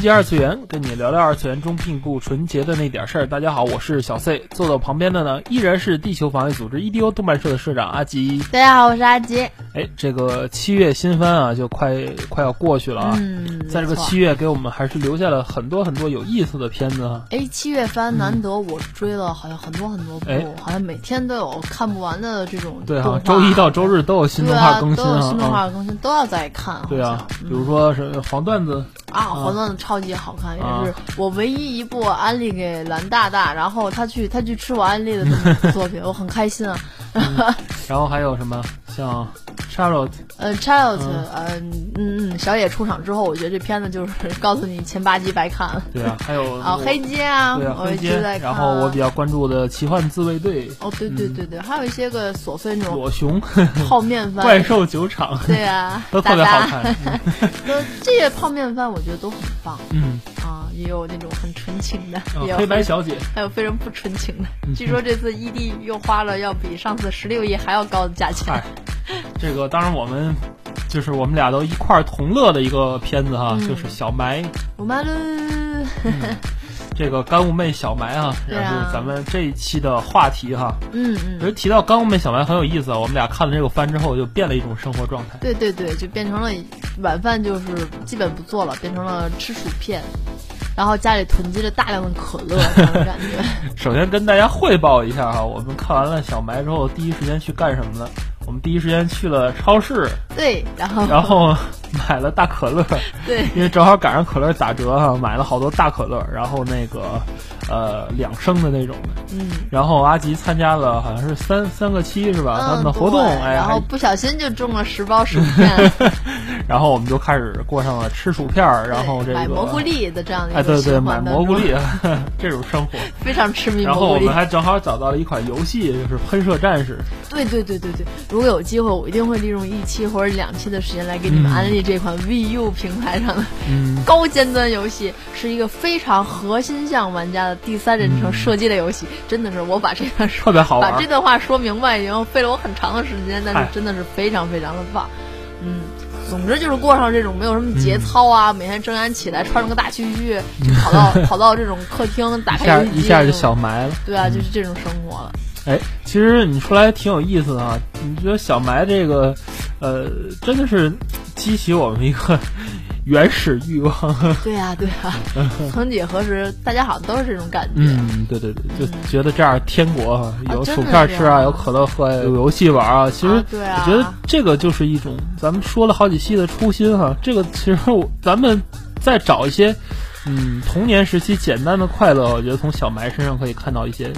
纯洁二次元，跟你聊聊二次元中并不纯洁的那点事儿。大家好，我是小 C，坐到旁边的呢依然是地球防卫组织 EDO 动漫社的社长阿吉。大家好，我是阿吉。哎，这个七月新番啊，就快快要过去了啊。嗯，在这个七月，给我们还是留下了很多很多有意思的片子啊。哎，七月番难得我追了，好像很多很多部，哎好像每天都有看不完的这种对哈、动画周一到周日都有新动画更新都有新动啊。画更新，都要再看。对啊比如说是黄段子，啊，黄段子超级好看，啊也是我唯一一部安利给蓝大大，然后他去他去吃我安利的作品，我很开心啊。然后还有什么？像 Charlotte，呃嗯。呃，嗯嗯，小野出场之后，我觉得这片子就是 告诉你前八集白看了。对啊，还有 啊，黑街啊，对啊，我一直黑街在，看。然后我比较关注的奇幻自卫队、哦，对对对对，还有一些个琐碎那种裸熊、泡面番，怪兽酒厂，对啊，都特别好看。大。都这些泡面番我觉得都很棒。嗯，啊，也有那种很纯情的，也有啊黑白小姐，还有非常不纯情的。嗯。据说这次 ED 又花了要比上次十六亿还要高的价钱嗨。这个当然我们就是我们俩都一块儿同乐的一个片子哈，嗯就是小埋我妈了，这个干物妹小埋啊也是咱们这一期的话题哈。嗯嗯其实嗯，提到干物妹小埋很有意思啊，我们俩看了这个番之后就变了一种生活状态。对对对，就变成了晚饭就是基本不做了，变成了吃薯片。然后家里囤积着大量的可乐，这种感觉。首先跟大家汇报一下哈，我们看完了小埋之后，第一时间去干什么呢？我们第一时间去了超市，对，然后然后 买了大可乐，对，因为正好赶上可乐打折哈，买了好多大可乐，然后那个呃两升的那种的。嗯。然后阿吉参加了好像是三三个七是吧？他们的活动，对哎，然后不小心就中了十包薯 片，然后我们就开始过上了吃薯片儿，然后这个买蘑菇粒的这样的哎，一个对对，买蘑菇粒这种生活。非常痴迷然后我们。还正好找到了一款游戏，就是喷射战士。对对对对对，如果有机会，我一定会利用一期或者两期的时间来给你们嗯安利这款 VU 平台上的嗯，高尖端游戏，是一个非常核心向玩家的第三人称射击类游戏。真的是我把这段说特别好玩把这段话说明白，已经费了我很长的时间，但是真的是非常非常的棒。嗯，总之就是过上这种没有什么节操啊，每天睁眼起来穿着个大蛐蛐，就跑到跑到这种客厅打一下开一下就小埋了。对啊，就是这种生活了。哎，其实你出来挺有意思的啊。你觉得小埋这个，呃，真的是激起我们一个原始欲望。对呀、对呀、曾几何时，大家好像都是这种感觉。嗯，对对对，就觉得这样天国啊，有薯片吃啊，啊有可乐喝啊，有游戏玩啊。其实啊对啊我觉得这个就是一种咱们说了好几期的初心哈、这个其实我咱们再找一些，嗯，童年时期简单的快乐，我觉得从小埋身上可以看到一些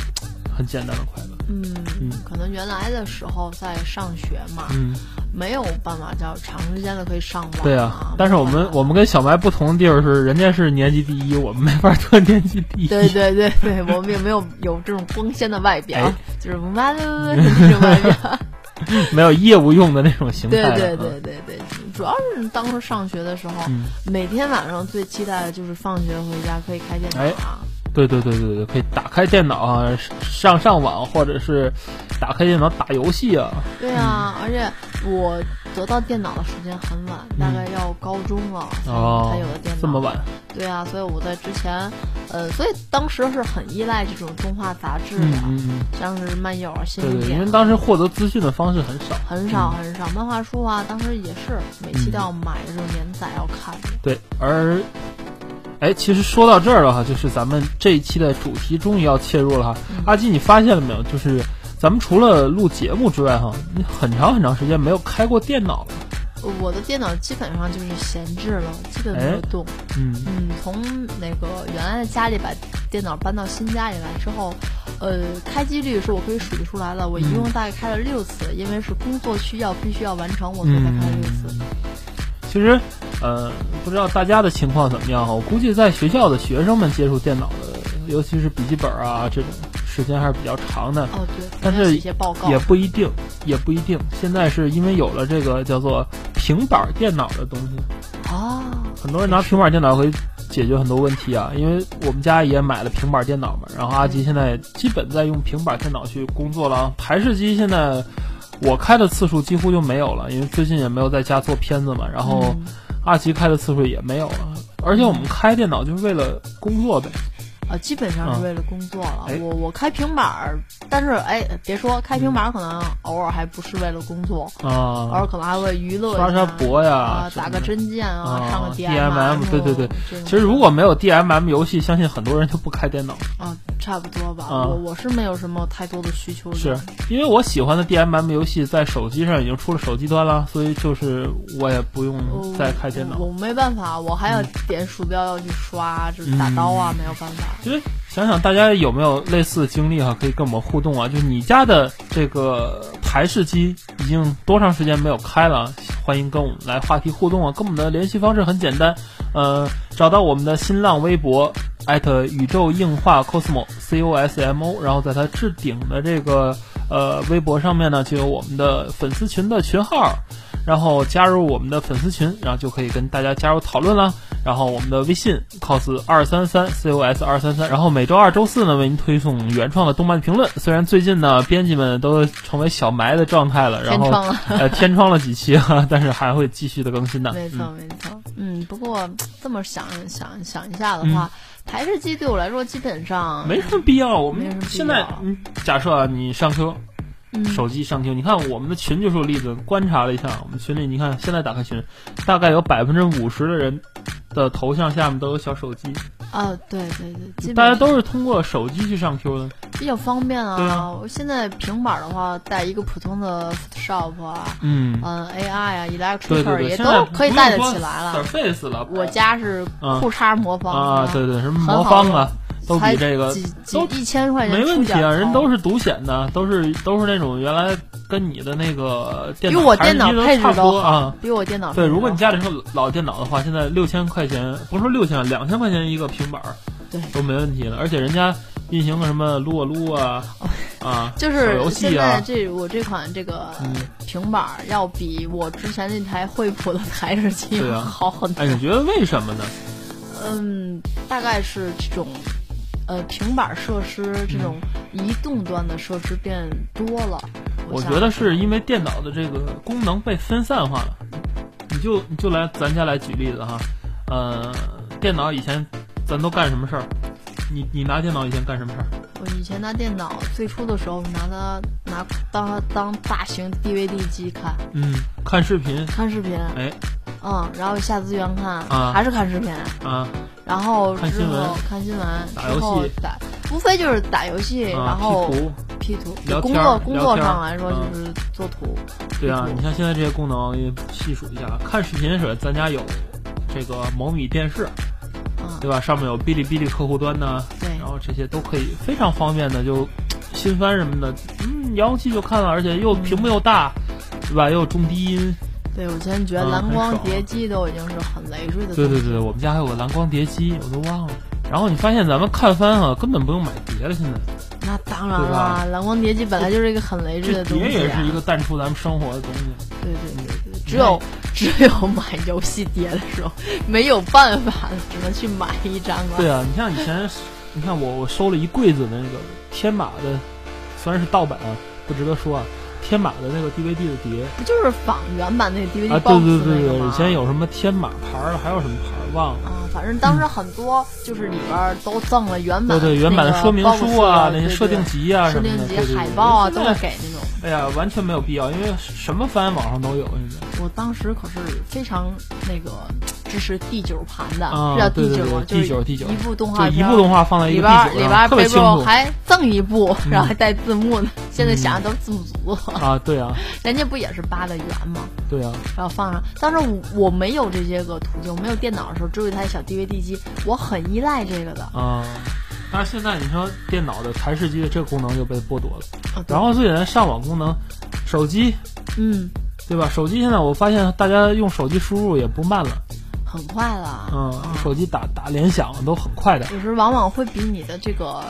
很简单的快乐。嗯嗯可能原来的时候在上学嘛，嗯，没有办法叫长时间的可以上网、对啊啊。。但是我们我们跟小白不同的地儿是，人家是年级第一，我们没法做年级第一。对对对对，我们也没有有这种光鲜的外表，哎就是哇喽是这种外表。没有业务用的那种形态对。对对对对，主要是当时上学的时候，嗯每天晚上最期待的就是放学回家可以开电脑哎啊。对对对对对，可以打开电脑啊，上上网，或者是打开电脑打游戏啊。对啊，而且我得到电脑的时间很晚，大概要高中了才、有的电脑。这么晚？对啊，所以我在之前，呃，所以当时是很依赖这种动画杂志的，嗯像是漫友啊、新对对，经典啊，因为当时获得资讯的方式很少。很少很少，漫画书啊，当时也是每期都要买这种连载要看的。对，而哎，其实说到这儿了哈，就是咱们这一期的主题终于要切入了哈。嗯阿基，你发现了没有？就是咱们除了录节目之外哈，你很长很长时间没有开过电脑了。我的电脑基本上就是闲置了，基本没有动。嗯嗯，从那个原来的家里把电脑搬到新家里来之后，呃，开机率是我可以数得出来的。我一共大概开了六次，因为是工作需要，必须要完成，我所以才开了六次。其实呃，不知道大家的情况怎么样哈？我估计在学校的学生们接触电脑的，尤其是笔记本啊这种时间还是比较长的。哦，对，但是也不一定，也不一定。现在是因为有了这个叫做平板电脑的东西，啊，很多人拿平板电脑可以解决很多问题啊。因为我们家也买了平板电脑嘛，然后阿吉现在基本在用平板电脑去工作了。台式机现在我开的次数几乎就没有了，因为最近也没有在家做片子嘛。然后嗯阿奇开的次数也没有了，而且我们开电脑就是为了工作呗。啊，基本上啊是为了工作了。哎我我开平板儿，但是哎，别说开平板儿，可能偶尔还不是为了工作，偶啊尔可能还会娱乐刷刷博呀打个针剑啊，啊上个 DMM 对对对其实如果没有 DMM 游戏，相信很多人就不开电脑。啊，差不多吧。啊我我是没有什么太多的需求的。是因为我喜欢的 DMM 游戏在手机上已经出了手机端了，所以就是我也不用再开电脑。我我没办法，我还要点鼠标要去刷，就是打刀啊，没有办法。其实想想大家有没有类似的经历哈、可以跟我们互动啊。就是你家的这个台式机已经多长时间没有开了？欢迎跟我们来话题互动啊。跟我们的联系方式很简单，呃，找到我们的新浪微博艾特宇宙硬化 cosmo c o s m o，然后在它置顶的这个呃微博上面呢，就有我们的粉丝群的群号。然后加入我们的粉丝群，然后就可以跟大家加入讨论啦。然后我们的微信 cos 二三三 cos 二三三，然后每周二、周四呢为您推送原创的动漫评论。虽然最近呢编辑们都成为小埋的状态了，然后天窗了呃天窗了几期哈，但是还会继续的更新的。没错，嗯没错。嗯，不过这么想想想一下的话，台式机对我来说基本上没什么必要。我们现在嗯，假设啊，你上车嗯手机上 Q，你看我们的群就是个例子。观察了一下，我们群里你看现在打开群，大概有百分之五十的人的头像下面都有小手机，啊，对对对，大家都是通过手机去上 Q 的。比较方便啊。我现在平板的话，带一个普通的 Photoshop 啊，嗯，嗯，AI 啊对对，Illustrator，也都可以带得起来了。Surface 了，我家是啊裤衩魔方啊，对对，什么魔方啊，都比这个几几都一千块钱没问题啊，人都是是独显的，都是都是那种原来跟你的那个电比脑配置差不多啊。，比我电脑对，如果你家里是个老电脑的话，现在六千块钱，不是说六千，两千块钱一个平板儿对都没问题了，而且人家运行个什么撸啊撸啊啊，就是现在这我这款这个嗯平板儿要比我之前那台惠普的台式机好很多。哎，你觉得为什么呢？嗯，大概是这种，呃，平板设施这种移动端的设施变多了。想我觉得是因为电脑的这个功能被分散化了。你就你就来咱家来举例子哈，呃，电脑以前咱都干什么事儿？你你拿电脑以前干什么事儿？我以前拿电脑最初的时候拿它拿当它当大型 DVD 机看，嗯，看视频，看视频，哎嗯，然后下资源看，啊还是看视频，啊然后之看新闻后看新闻，打游之后戏打，无非就是打游戏，啊然后 P 图，P 图，聊工天儿作工作天儿上来说嗯就是做图，对啊，你像现在这些功能也细数一下，看视频时咱家有这个某米电视，嗯，对吧？上面有哔哩哔哩客户端呢，对然后这些都可以非常方便的就新番什么的，嗯，遥控器就看了，而且又屏幕又大，对吧？又有重低音，对我现在觉得嗯蓝光碟机都已经是很累赘的。对对对，，我们家还有个蓝光碟机，我都忘了。然后你发现咱们看番啊，根本不用买碟了，现在那当然对吧了，蓝光碟机本来就是一个很累赘的东西、啊。碟也是一个淡出咱们生活的东西。对对对对，只有只有买游戏碟的时候，没有办法，只能去买一张了。对啊，你像以前，你看我我收了一柜子的那个天马的，虽然是盗版啊，不值得说啊，天马的那个 DVD 的碟不就是仿原版那个 DVD 啊，对对对对？以前有什么天马牌儿的，还有什么牌儿忘了。啊，反正当时很多就是里边儿都赠了原版对对，原版的说明书啊，那些设定集啊设定什么的，集海报啊，都会给那种。哎呀，完全没有必要，因为什么番网上都有现在。我当时可是非常那个支持第九盘的，啊是叫第九吗？第九第九一部动画一部动画放在一里个地址边儿里边儿上，特别备注清楚还赠一部，嗯 然后还带字幕呢。现在想想都是字幕组，啊！对啊，人家不也是扒的圆吗？对啊，然后放上。当时我我没有这些个途径，没有电脑的时候，只有一台小 DVD 机，我很依赖这个的。啊。但是现在你说电脑的台式机的这个功能就被剥夺了，啊，然后最简单上网功能，手机嗯，对吧？手机现在我发现大家用手机输入也不慢了，很快了。嗯，手机打打联想都很快的。有时往往会比你的这个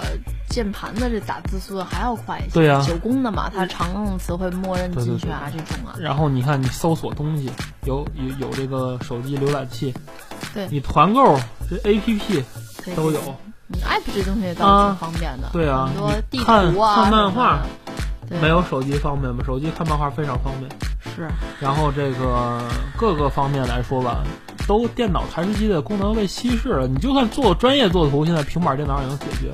键盘的这打字速度还要快一些。对呀九宫的嘛，它常用词会默认进去啊，这种啊。然后你看，你搜索东西有有有这个手机浏览器，对你团购这 A P P 都有。你 app 这东西倒是挺方便的。对啊很多地图啊，看漫画没有手机方便吗？手机看漫画非常方便。是，然后这个各个方面来说吧，都电脑台式机的功能被稀释了。你就算做专业做图，现在平板电脑也能解决。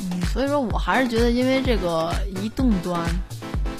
嗯，所以说我还是觉得，因为这个移动端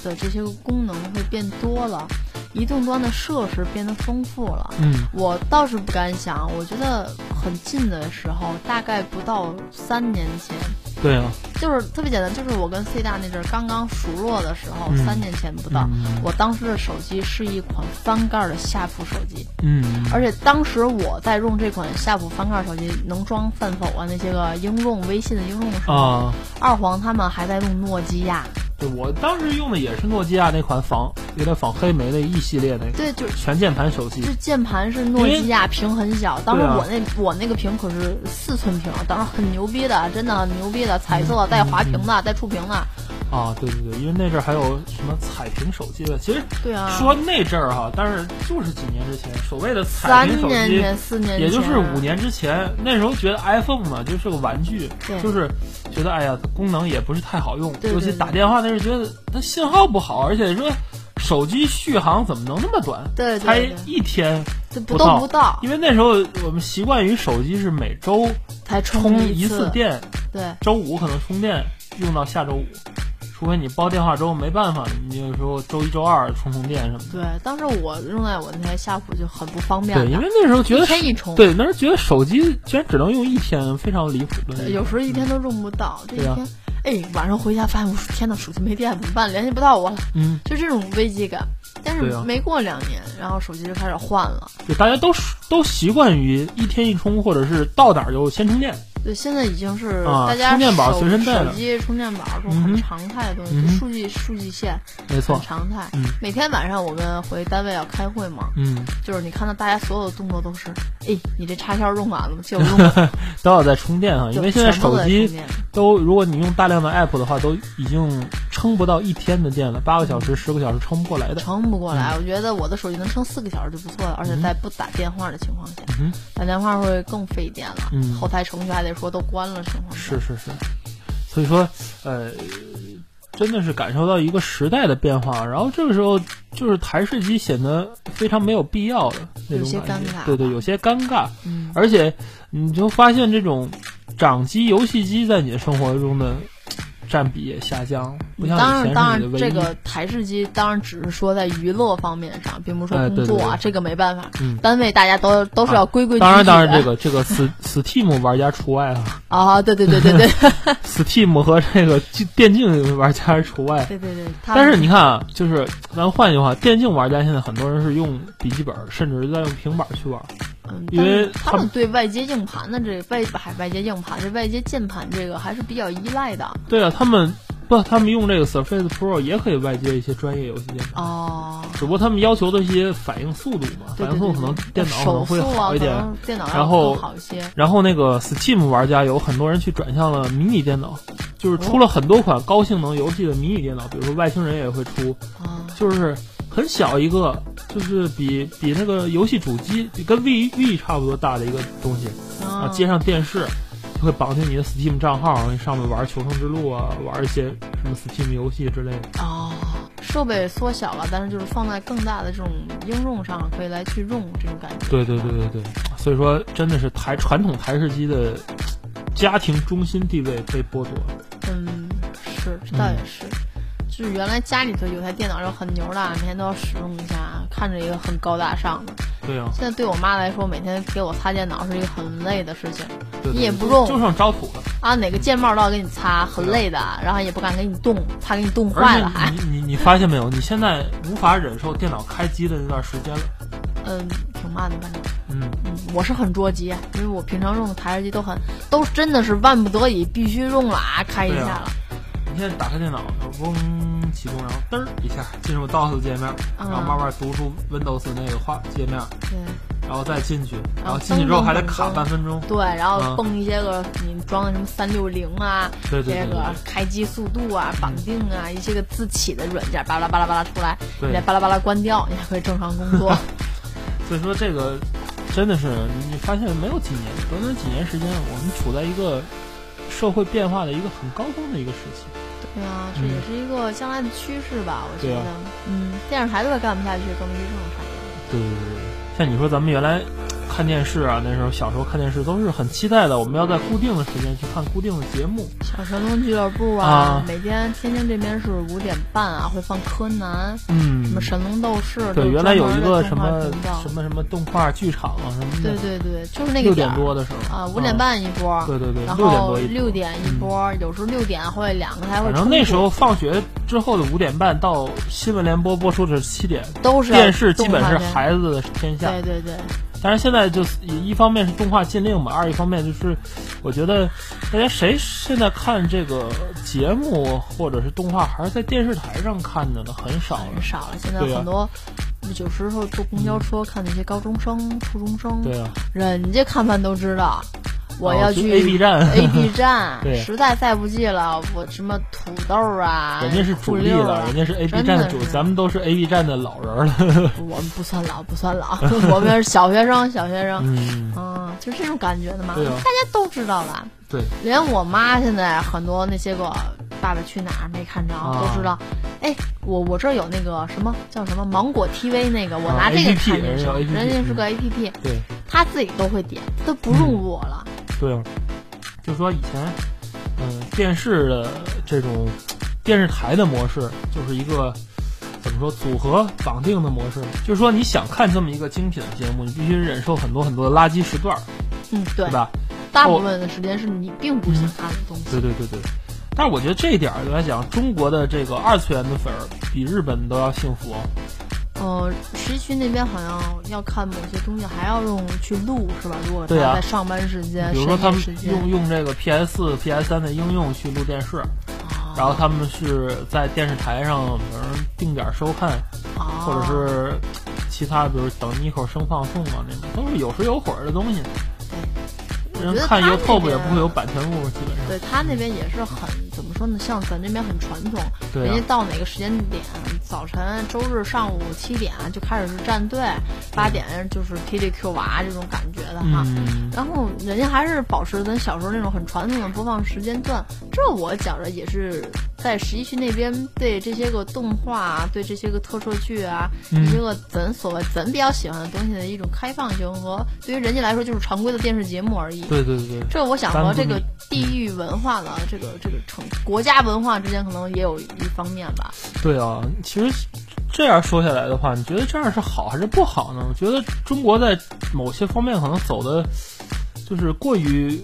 的这些功能会变多了，移动端的设施变得丰富了。嗯，我倒是不敢想，我觉得很近的时候，大概不到三年前，对啊，就是特别简单，就是我跟 C 大那阵儿刚刚熟络的时候，嗯三年前不到，嗯我当时的手机是一款翻盖的夏普手机，嗯，而且当时我在用这款夏普翻盖手机，能装饭否啊那些个应用、微信的应用的时候，啊，二黄他们还在用诺基亚，对我当时用的也是诺基亚那款仿有点仿黑莓的 E 系列那个对，就是。全键盘手机这。键盘是诺基亚，屏很小。当时我那、我那个屏可是四寸屏，当时很牛逼的，真的很牛逼的，彩色带滑屏的，带触屏的。啊，对对对，因为那阵儿还有什么彩屏手机的，其实对啊，说那阵儿哈，但是就是几年之前，所谓的彩屏手机，年前、四年前，也就是五年之前，那时候觉得 iPhone 嘛就是个玩具，就是觉得哎呀，功能也不是太好用，对对对尤其打电话那时候觉得它信号不好，而且说手机续航怎么能那么短？对对才一天不到不到，因为那时候我们习惯于手机是每周才充一次，电，对周五可能充电用到下周五，除非你包电话粥，没办法，你有时候周一周二充充电什么的。对。当时我用在我那台夏普就很不方便对，因为那时候觉得一天一充，对，那时候觉得手机居然只能用一天，非常离谱的。对有时候一天都用不到，这一天。哎，晚上回家发现我天呐，手机没电怎么办？联系不到我了，嗯，就这种危机感。但是没过两年，然后手机就开始换了。对，大家都是都习惯于一天一充，或者是到哪儿就先充电。对，现在已经是啊大家充电宝手随身带着手机充电宝这种嗯哼。很常态的东西，嗯数据数据线没错。很，常态。嗯。每天晚上我们回单位要开会嘛，嗯，就是你看到大家所有的动作都是，哎，你这插销用完了吗？借我用。吧。都要在充电啊，因为现在都手机都，如果你用大量的 app 的话，都已经撑不到一天的电了，八个小时、十个小时撑不过来的。撑不过来，我觉得我的手机能撑四个小时就不错了，而且在不打电话的情况下，嗯打电话会更费电了。嗯。后台程序还得说都关了是吗。是是是，所以说，呃，真的是感受到一个时代的变化。然后这个时候，就是台式机显得非常没有必要的那种感觉尴尬，对对，有些尴尬。嗯，而且你就发现这种掌机、游戏机在你的生活中的占比也下降，不像当然，当然。这个台式机当然只是说在娱乐方面上，并不是说工作啊，对对这个没办法。嗯单位大家都都是要规规矩矩的。当然，当然，这个这个 Steam 玩家除外啊 啊，对对对对对，Steam 和这个电竞玩家是除外。对对对。但是你看啊，就是咱换句话，电竞玩家现在很多人是用笔记本，甚至是在用平板去玩。嗯，因为他他们们对外接硬盘的这外还外接硬盘这外接键盘这个还是比较依赖的。对啊，他们不，他们用这个 Surface Pro 也可以外接一些专业游戏键盘，哦，只不过他们要求的一些反应速度嘛，对对对反应速度可能电脑可能会好一点。电脑要然后更好一些。然后那个 Steam 玩家有很多人去转向了迷你电脑，就是出哦了很多款高性能游戏的迷你电脑，比如说外星人也会出，啊，就是很小一个，就是比比那个游戏主机比跟 V V 差不多大的一个东西啊，接上电视。就会绑定你的 Steam 账号，上面玩《求生之路》啊，玩一些什么 Steam 游戏之类的。哦，设备缩小了，但是就是放在更大的这种应用上，可以来去用这种感觉。对对对对对，所以说真的是台传统台式机的家庭中心地位被剥夺了。嗯，是，这倒也是。就是原来家里头有台电脑就很牛的，每天都要使用一下，看着一个很高大上的。对啊，现在对我妈来说，每天给我擦电脑是一个很累的事情对对你也不用就剩招土了。啊，哪个键帽都要给你擦，很累的，然后也不敢给你动，怕给你冻坏了还。你你你发现没有？你现在无法忍受电脑开机的那段时间了。嗯，挺慢的，反正。嗯，嗯，我是很着急，因为我平常用的台式机都很，都真的是万不得已必须用了啊，开一下了。你现在打开电脑，嗡启动，然后噔儿一下进入 DOS 界面，嗯然后慢慢读出 Windows 那个画界面，对，然后再进去，然然后后进去之后还得卡半分钟。对，然后嗯蹦一些个你装的什么三六零啊，这个开机速度啊、绑定啊，一些个自启的软件，巴拉巴拉巴拉出来，对。你再巴拉巴拉关掉，你还可以正常工作。所以说这个真的是你发现没有几年，短短几年时间，我们处在一个社会变化的一个很高峰的一个时期。对啊，这也是一个将来的趋势吧，我觉得啊。嗯，电视台都快干不下去，更别说这种产业了。对对对对，像你说咱们原来看电视啊，那时候小时候看电视都是很期待的，我们要在固定的时间去看固定的节目。小神龙俱乐部啊，啊。每天天津这边是五点半啊，会放柯南，嗯。什么神龙斗士，对，原来有一个什么什么什么动画剧场啊什么的，对对对，就是那个点儿点多的时候。啊，五点半一波，对对对然6点后多一波。六点一波，有时候六点会两个台会反。正那时候放学之后的五点半到新闻联播播出的是七点，都是电视基本是孩子的天下。对对对，但是现在就是一方面是动画禁令嘛，二一方面就是我觉得大家谁现在看这个节目或者是动画还是在电视台上看的呢？很少了很。少了。现在很多有时候坐公交车看那些高中生、初中生，对啊，人家看完都知道。我要去 AB 站 A B 站 对实在再不济了，我什么土豆啊，人家是主力了，人家是 A B 真站的主，咱们都是 A B 站的老人了。我们不算老，不算老，我们是小学生，小学生，嗯，嗯，就这种感觉的嘛，大家都知道了。对，连我妈现在很多那些个《爸爸去哪儿》没看着、啊都知道。哎，我我这儿有那个什么叫什么芒果 TV 那个，我啊拿这个看电视，人家是个 APP，对他自己都会点，都不用我了。对啊，就说以前，嗯、电视的这种电视台的模式，就是一个怎么说组合绑定的模式，就是说你想看这么一个精品的节目，你必须忍受很多很多的垃圾时段儿，嗯，对对，吧？大部分的时间是你并不想看的东西。对对对对。但是我觉得这一点儿来讲，中国的这个二次元的粉儿比日本都要幸福哦。呃，十一区那边好像要看某些东西，还要用去录是吧？如果在上班时间、比如说他们用用这个 PS 四、PS 三的应用去录电视，啊然后他们是在电视台上，比如定点收看，啊或者是其他，比如等你一口生放送啊，那种都是有时有会儿的东西。人看 YouTube 也不会有版权物，基本上。对他那边也是很说呢？像咱这边很传统，对啊人家到哪个时间点，早晨周日上午七点就开始是站队，八点就是 TDQ 娃这种感觉的哈。嗯，然后人家还是保持咱小时候那种很传统的播放时间段，这我觉着也是在十一区那边对这些个动画啊，对这些个特摄剧啊，嗯一些个咱所谓咱比较喜欢的东西的一种开放性和对于人家来说就是常规的电视节目而已。对对对对，这我想和这个地域文化呢这个这个城国家文化之间可能也有一方面吧。对啊。其实这样说下来的话，你觉得这样是好还是不好呢？我觉得中国在某些方面可能走的，就是过于，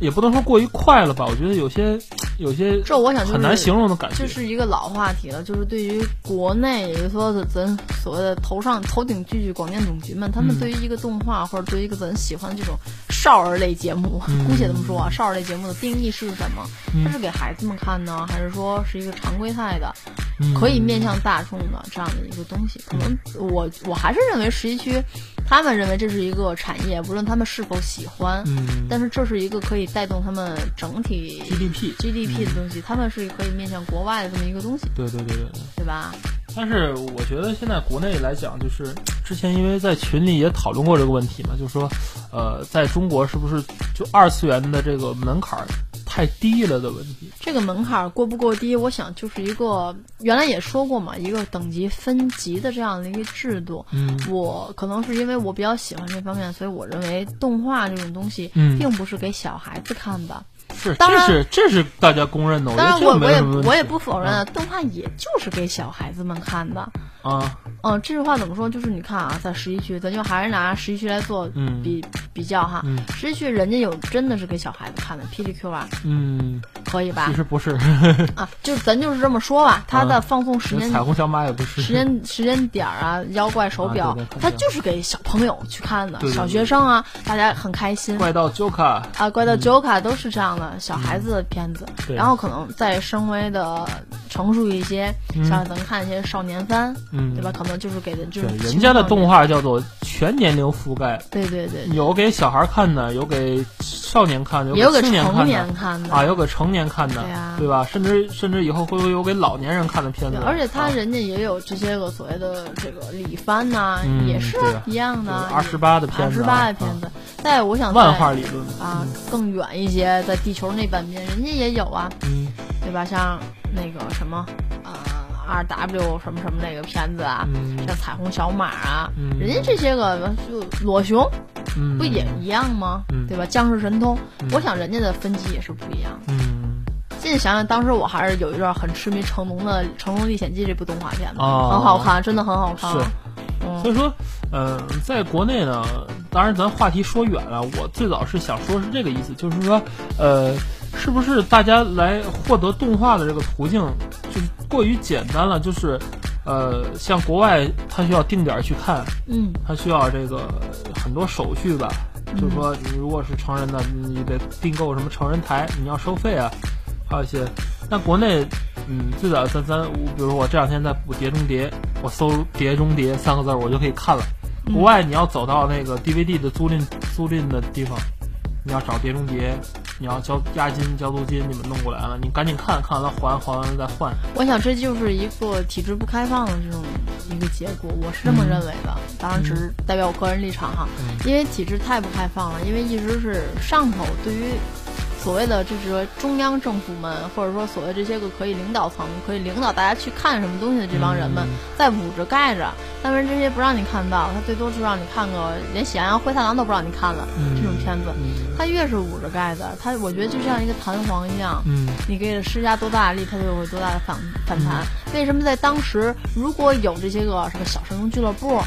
也不能说过于快了吧。我觉得有些有些这我想就是很难形容的感觉。这是一个老话题了，就是对于国内，也就是说咱所谓的头上头顶剧剧广电总局们，他们嗯对于一个动画或者对于一个咱喜欢的这种少儿类节目，嗯姑且这么说啊，少儿类节目的定义是什么？嗯它是给孩子们看呢，还是说是一个常规态的，嗯可以面向大众的这样的一个东西？可能我我还是认为十一区，他们认为这是一个产业，无论他们是否喜欢，嗯，但是这是一个可以带动他们整体 GDP GDP 的东西，他们是可以面向国外的这么一个东西，对对对对对。对吧？但是我觉得现在国内来讲，就是之前因为在群里也讨论过这个问题嘛，就是说，呃，在中国是不是就二次元的这个门槛儿太低了的问题？这个门槛过不过低，我想就是一个原来也说过嘛，一个等级分级的这样的一个制度。嗯我可能是因为我比较喜欢这方面，所以我认为动画这种东西，嗯并不是给小孩子看的。是，当然这是这是大家公认的。当然我，我也我也不否认啊，动画也就是给小孩子们看的。啊，嗯，这句话怎么说？就是你看啊，在十一区，咱就还是拿十一区来做嗯比、比较哈。嗯十一区人家有真的是给小孩子看的霹雳 Q 啊，嗯，可以吧其？实不是，啊，就咱就是这么说吧，它的放送时间、彩虹小马也不是。时间时间点儿啊，妖怪手表，啊对对它就是给小朋友去看的，小学生啊，大家很开心。怪盗 Joka，啊，怪盗 Joka 都是这样的小孩子的片子，对。然后可能再稍微的成熟一些，嗯。像咱们看一些少年番，嗯，对吧？可能就是给的就是，人家的动，画叫做全年龄覆盖，对对对，对有给小孩看的，有给少年看的，也有给青年成看的。年看的啊，有给成年看的，对啊吧？甚至甚至以后会不会有给老年人看的片子？而且他啊人家也有这些个所谓的这个李帆呐、嗯也是对啊一样的，二十八的片子啊，二十八的片子。但我想再万画理论啊，更远一些，在地球那半边，人家也有啊，嗯对吧？像那个什么呃 R W 什么什么那个片子啊，嗯像彩虹小马啊，嗯人家这些个就裸熊嗯，不也一样吗？嗯对吧？僵尸神通，嗯我想人家的分级也是不一样的。嗯现在想想，当时我还是有一段很痴迷成龙的《成龙历险记》这部动画片的，哦很好看，真的很好看。是。嗯所以说，呃，在国内呢，当然咱话题说远了，我最早是想说是这个意思，就是说，呃，是不是大家来获得动画的这个途径就是过于简单了？就是，呃，像国外它需要定点儿去看，嗯它需要这个很多手续吧，就是说，你如果是成人的，你得订购什么成人台，你要收费啊，还有一些。那国内，嗯，最早咱咱，比如说我这两天在补《碟中谍》，我搜“碟中谍”三个字儿，我就可以看了。国外你要走到那个 DVD 的租赁租赁的地方，你要找《碟中谍》，你要交押金、交租金，你们弄过来了，你赶紧看看完了还，还完了再换。我想这就是一个体制不开放的这种一个结果，我是这么认为的。当然只是代表我个人立场哈，因为体制太不开放了，因为一直是上头对于。所谓的就是说中央政府们，或者说所谓这些个可以领导层、可以领导大家去看什么东西的这帮人们，在捂着盖着，但是这些不让你看到，他最多就让你看个连《喜羊羊灰太狼》都不让你看了，这种片子，他越是捂着盖子，他我觉得就像一个弹簧一样，嗯。你给他施加多大的力，它就有多大的反反弹。为什么在当时如果有这些个什么小神龙俱乐部啊，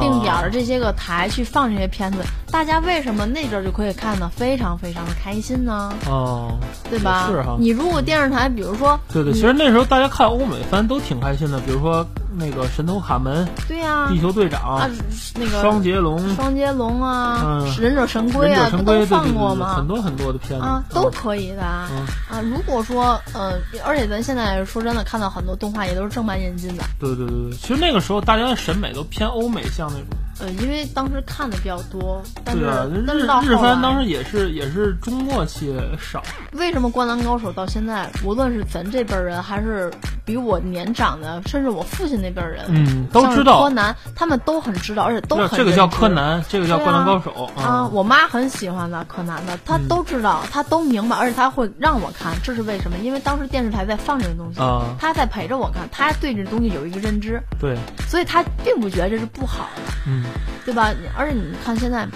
定点儿的这些个台去放这些片子，大家为什么那阵儿就可以看的非常非常的开心呢？哦，对吧？是哈你如果电视台，比如说，对对，其实那时候大家看欧美番都挺开心的，比如说那个《神偷卡门》对呀、《地球队长》啊，那个双截龙》双截龙啊，嗯忍者神龟啊，都放过吗？很多很多的片子啊，都可以的啊嗯啊！如果说呃，而且咱现在说真的，看到很多动画也都是正版引进的，对对对对，其实那个时候大家的审美都偏欧美向那种。呃，因为当时看的比较多，但是对啊，但日是到日番当时也是也是中末期少。为什么《灌篮高手》到现在，无论是咱这辈儿人，还是比我年长的，甚至我父亲那辈儿人，嗯都知道柯南，他们都很知道，而且都很这个叫柯南，这个叫灌篮高手啊，我妈很喜欢的柯南的，她嗯都知道，她都明白，而且她会让我看，这是为什么？因为当时电视台在放这个东西，啊，她在陪着我看，她对这东西有一个认知，对，所以她并不觉得这是不好的，嗯对吧？而且你看现在。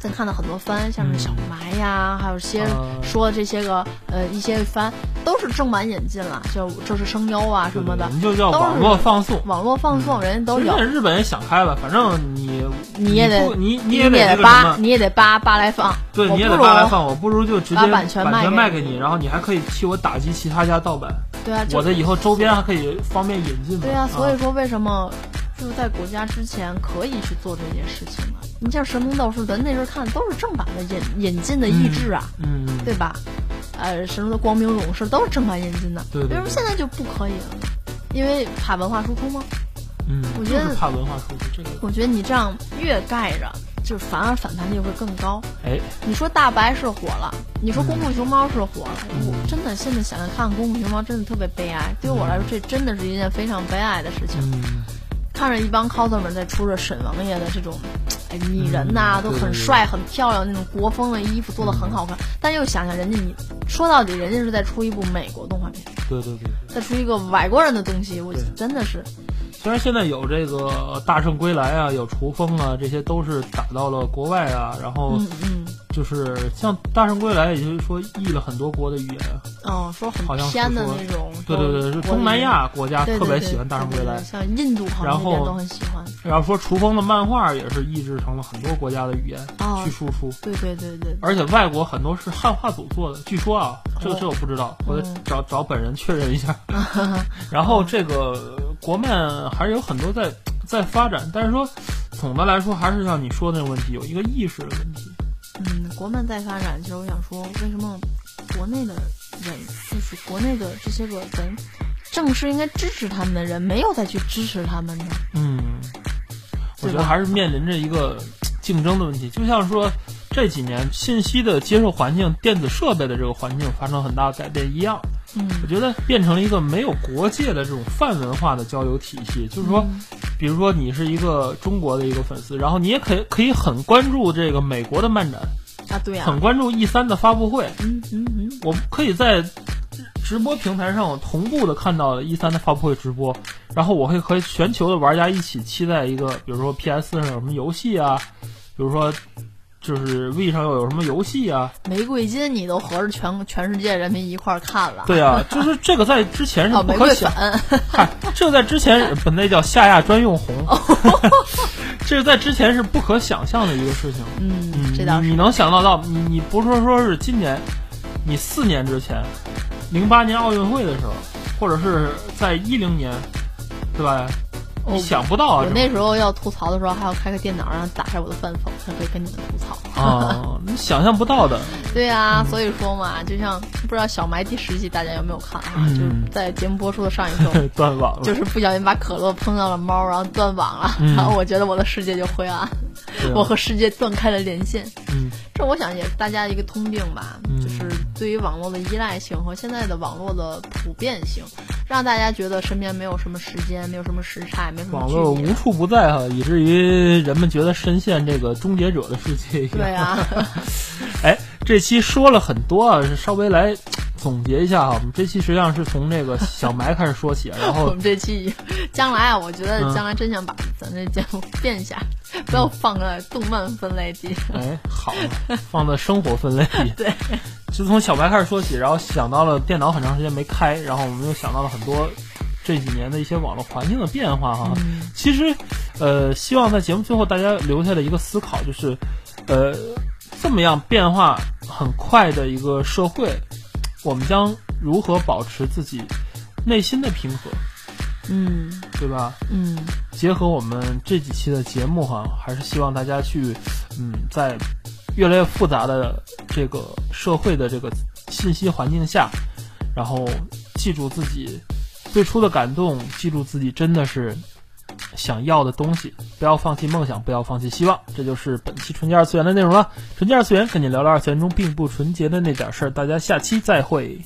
咱看到很多番，像是小埋呀，还有些啊。说的这些个呃一些番，都是正版引进了，就这是声优啊什么的我，们就叫网络放送。网络放送人家都有。日本也想开了，反正你你也得你你也得扒，你也得扒扒来放，对，你也得扒来放，我不如就直接把版权卖给你。然后你还可以替我打击其他家盗版，对啊，就我的以后周边还可以方便引进嘛。对啊，所以说为什么就是在国家之前可以去做这件事情呢？你像《神龙斗士》，咱那时候看都是正版的引引进的译制啊，嗯，嗯对吧？呃，《神龙的光明勇士》都是正版引进的，对对对为什么现在就不可以了？因为怕文化输出吗？嗯，我觉得就是怕文化输出这个，我觉得你这样越盖着，就是反而反弹力会更高。哎，你说大白是火了，你说功夫熊猫是火了，嗯我真的现在想想看功夫熊猫，真的特别悲哀。对于我来说，这真的是一件非常悲哀的事情。嗯，看着一帮 coser 们在出着沈王爷的这种，哎，拟人呐、嗯都很帅、很漂亮那种国风的衣服，做的很好看。但又想想人家你，说到底，人家是在出一部美国动画片，对对对对。在出一个外国人的东西，我真的是，虽然现在有这个大圣归来啊，有雏风啊，这些都是打到了国外啊，然后嗯嗯，就是像大圣归来，也就是说译了很多国的语言。嗯，说很好像的说那种，对对对，是东南亚国家特别喜欢大圣归来。像印度好然后像都很喜欢。然后说雏风的漫画也是译制成了很多国家的语言哦去输出，对对对对，而且外国很多是汉化组做的，据说啊，这这我不知道，我得嗯找找本人确认一下。然后这个国漫还是有很多在在发展，但是说总的来说还是像你说的那个问题，有一个意识的问题。嗯，国漫在发展，其实我想说，为什么国内的人，就是国内的这些个人，正是应该支持他们的人，没有再去支持他们呢？嗯，我觉得还是面临着一个竞争的问题。就像说这几年信息的接受环境、电子设备的这个环境发生很大改变一样，嗯。我觉得变成了一个没有国界的这种泛文化的交流体系。就是说，比如说你是一个中国的一个粉丝，然后你也可以可以很关注这个美国的漫展，啊，对呀、很关注 E 三的发布会，嗯嗯嗯，我可以在直播平台上我同步的看到 E 三的发布会直播，然后我会和全球的玩家一起期待一个，比如说 PS 上有什么游戏啊，比如说就是 V 上又有什么游戏啊，玫瑰金你都合着全全世界人民一块儿看了，对啊，就是这个在之前是不可想，粉，嗨，这个在之前本来叫夏亚专用红，这个在之前是不可想象的一个事情。嗯，嗯，这倒是。你你能想到到你你不是说说是今年，你四年之前，零八年奥运会的时候，或者是在一零年，对吧？你想不到啊，我那时候要吐槽的时候，还要开个电脑，然后打开我的饭否，才可以跟你们吐槽。啊，你想象不到的。对啊、所以说嘛，就像不知道小埋第十集大家有没有看啊、嗯。就是在节目播出的上一周，断网了，就是不小心把可乐碰到了猫，然后断网了，嗯。然后我觉得我的世界就灰暗，啊。我和世界断开了连线。嗯。这我想也是大家一个通病吧，嗯。就是对于网络的依赖性和现在的网络的普遍性，让大家觉得身边没有什么时间，没有什么时差，没有什么网。络无处不在哈，以至于人们觉得深陷这个终结者的世界一样。对啊，哎，这期说了很多啊，稍微来总结一下哈。我们这期实际上是从这个小埋开始说起，然后 我们这期将来啊，我觉得嗯将来真想把咱这节目变一下，不要放在动漫分类里。哎，好，放在生活分类里。对，就从小白开始说起，然后想到了电脑很长时间没开，然后我们又想到了很多这几年的一些网络环境的变化哈。嗯其实，呃，希望在节目最后大家留下的一个思考就是，呃，这么样变化很快的一个社会，我们将如何保持自己内心的平和，嗯。对吧？嗯。结合我们这几期的节目哈，还是希望大家去，嗯，在越来越复杂的这个社会的这个信息环境下，然后记住自己最初的感动，记住自己真的是想要的东西，不要放弃梦想，不要放弃希望。这就是本期纯洁二次元的内容了。纯洁二次元跟你聊聊二次元中并不纯洁的那点事儿，大家下期再会。